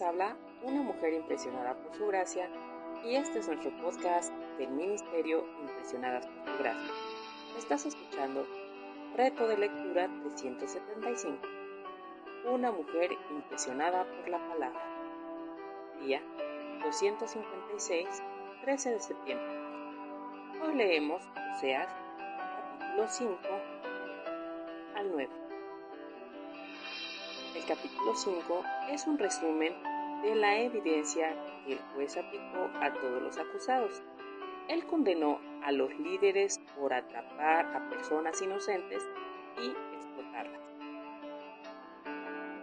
Habla una mujer impresionada por su gracia y este es nuestro podcast del Ministerio Impresionadas por su gracia. Estás escuchando Reto de Lectura 375. Una mujer impresionada por la palabra. Día 256, 13 de septiembre. Hoy leemos Oseas, capítulo 5 al 9. El capítulo 5 es un resumen de la evidencia que el juez aplicó a todos los acusados. Él condenó a los líderes por atrapar a personas inocentes y explotarlas.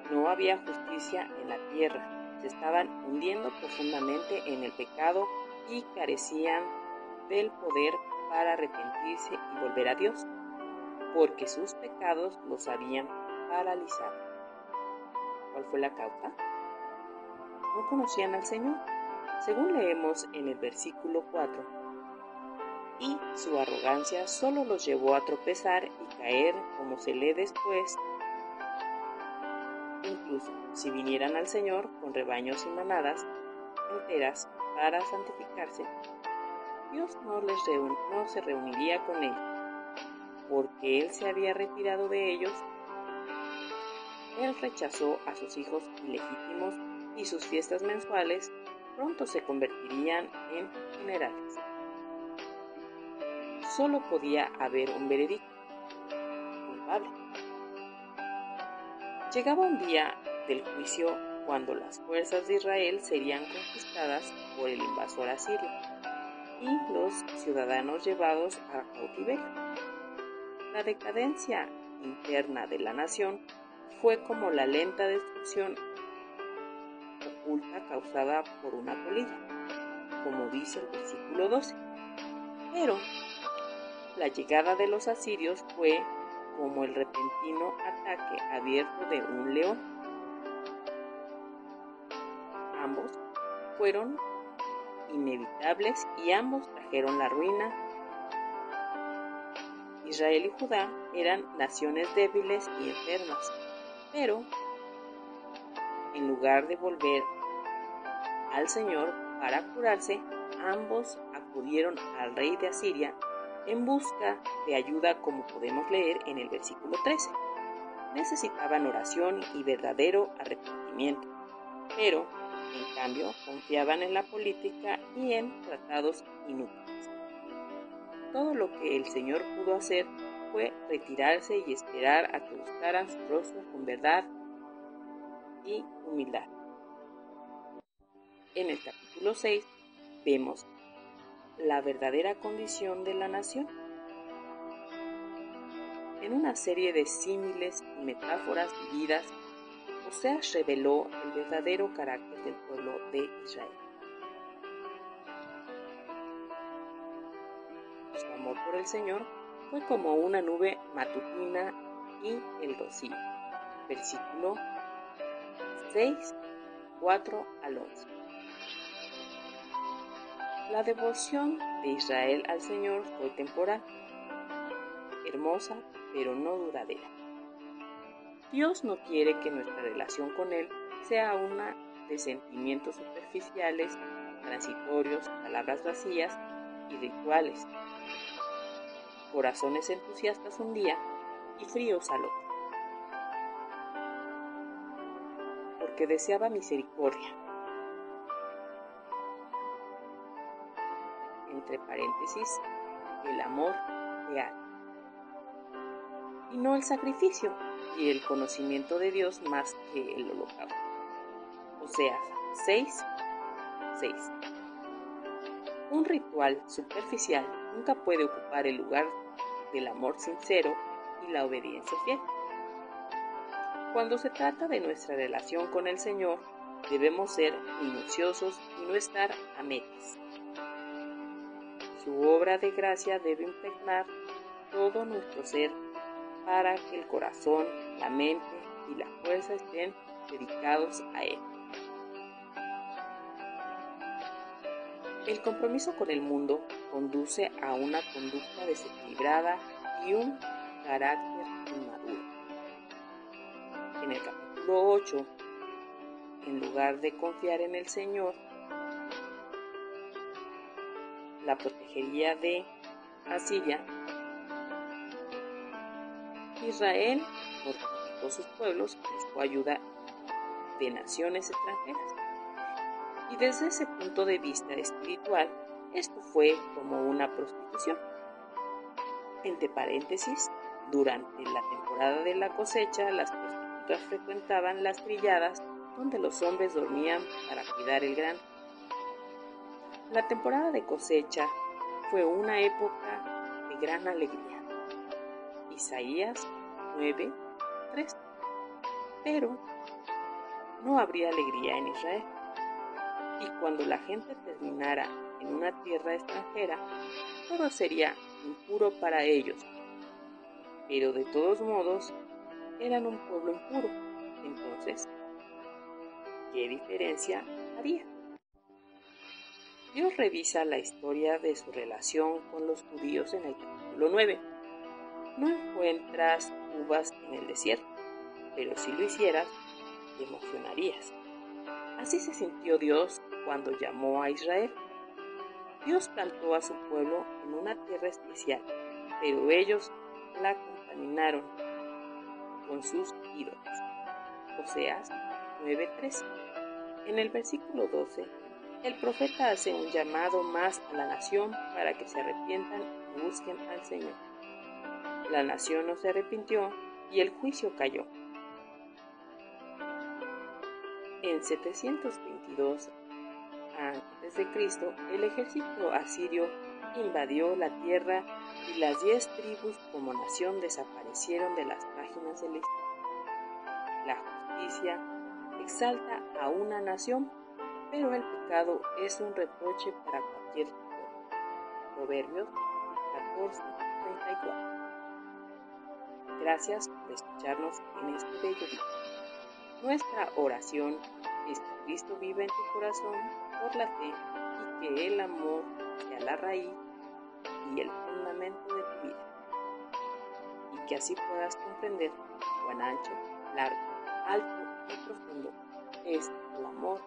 No había justicia en la tierra, se estaban hundiendo profundamente en el pecado y carecían del poder para arrepentirse y volver a Dios, porque sus pecados los habían paralizado. ¿Cuál fue la causa? No conocían al Señor, según leemos en el versículo 4. Y su arrogancia solo los llevó a tropezar y caer como se lee después. Incluso si vinieran al Señor con rebaños y manadas enteras para santificarse, Dios no, les no se reuniría con ellos, porque Él se había retirado de ellos. Él rechazó a sus hijos ilegítimos y sus fiestas mensuales pronto se convertirían en funerales. Solo podía haber un veredicto, culpable. Llegaba un día del juicio cuando las fuerzas de Israel serían conquistadas por el invasor asirio y los ciudadanos llevados a cautiverio. La decadencia interna de la nación fue como la lenta destrucción causada por una polilla, como dice el versículo 12. Pero la llegada de los asirios fue como el repentino ataque abierto de un león. Ambos fueron inevitables y ambos trajeron la ruina. Israel y Judá eran naciones débiles y enfermas, pero en lugar de volver al Señor para curarse, ambos acudieron al rey de Asiria en busca de ayuda como podemos leer en el versículo 13. Necesitaban oración y verdadero arrepentimiento, pero en cambio confiaban en la política y en tratados inútiles. Todo lo que el Señor pudo hacer fue retirarse y esperar a que buscaran su rostro con verdad y humildad. En el capítulo 6 vemos la verdadera condición de la nación. En una serie de símiles y metáforas vividas, Oseas reveló el verdadero carácter del pueblo de Israel. Su amor por el Señor fue como una nube matutina y el rocío. Versículo 6, 4 al 11. La devoción de Israel al Señor fue temporal, hermosa, pero no duradera. Dios no quiere que nuestra relación con Él sea una de sentimientos superficiales, transitorios, palabras vacías y rituales, corazones entusiastas un día y fríos al otro. Porque deseaba misericordia, entre paréntesis, el amor real. Y no el sacrificio y el conocimiento de Dios más que el holocausto. O sea, 6, 6. Un ritual superficial nunca puede ocupar el lugar del amor sincero y la obediencia fiel. Cuando se trata de nuestra relación con el Señor, debemos ser minuciosos y no estar a medias. Su obra de gracia debe impregnar todo nuestro ser para que el corazón, la mente y la fuerza estén dedicados a Él. El compromiso con el mundo conduce a una conducta desequilibrada y un carácter inmaduro. En el capítulo 8 en lugar de confiar en el Señor, la protegería de Asiria, Israel fortificó sus pueblos buscó ayuda de naciones extranjeras. Y desde ese punto de vista espiritual, esto fue como una prostitución. Entre paréntesis, durante la temporada de la cosecha, las prostitutas frecuentaban las trilladas donde los hombres dormían para cuidar el grano. La temporada de cosecha fue una época de gran alegría. Isaías 9, 3. Pero no habría alegría en Israel. Y cuando la gente terminara en una tierra extranjera, todo sería impuro para ellos. Pero de todos modos, eran un pueblo impuro. Entonces, ¿qué diferencia haría? Dios revisa la historia de su relación con los judíos en el capítulo 9. No encuentras uvas en el desierto, pero si lo hicieras, te emocionarías. Así se sintió Dios cuando llamó a Israel. Dios plantó a su pueblo en una tierra especial, pero ellos la contaminaron con sus ídolos. Oseas 9:13. En el versículo 12, el profeta hace un llamado más a la nación para que se arrepientan y busquen al Señor. La nación no se arrepintió y el juicio cayó. En 722 a.C., el ejército asirio invadió la tierra y las diez tribus como nación desaparecieron de las páginas de la historia. La justicia exalta a una nación, pero el pecado es un reproche para cualquier pueblo. Proverbios 14:34 Gracias por escucharnos en este bello día. Nuestra oración es que Cristo vive en tu corazón por la fe y que el amor sea la raíz y el fundamento de tu vida. Y que así puedas comprender cuán ancho, largo, alto y profundo es el amor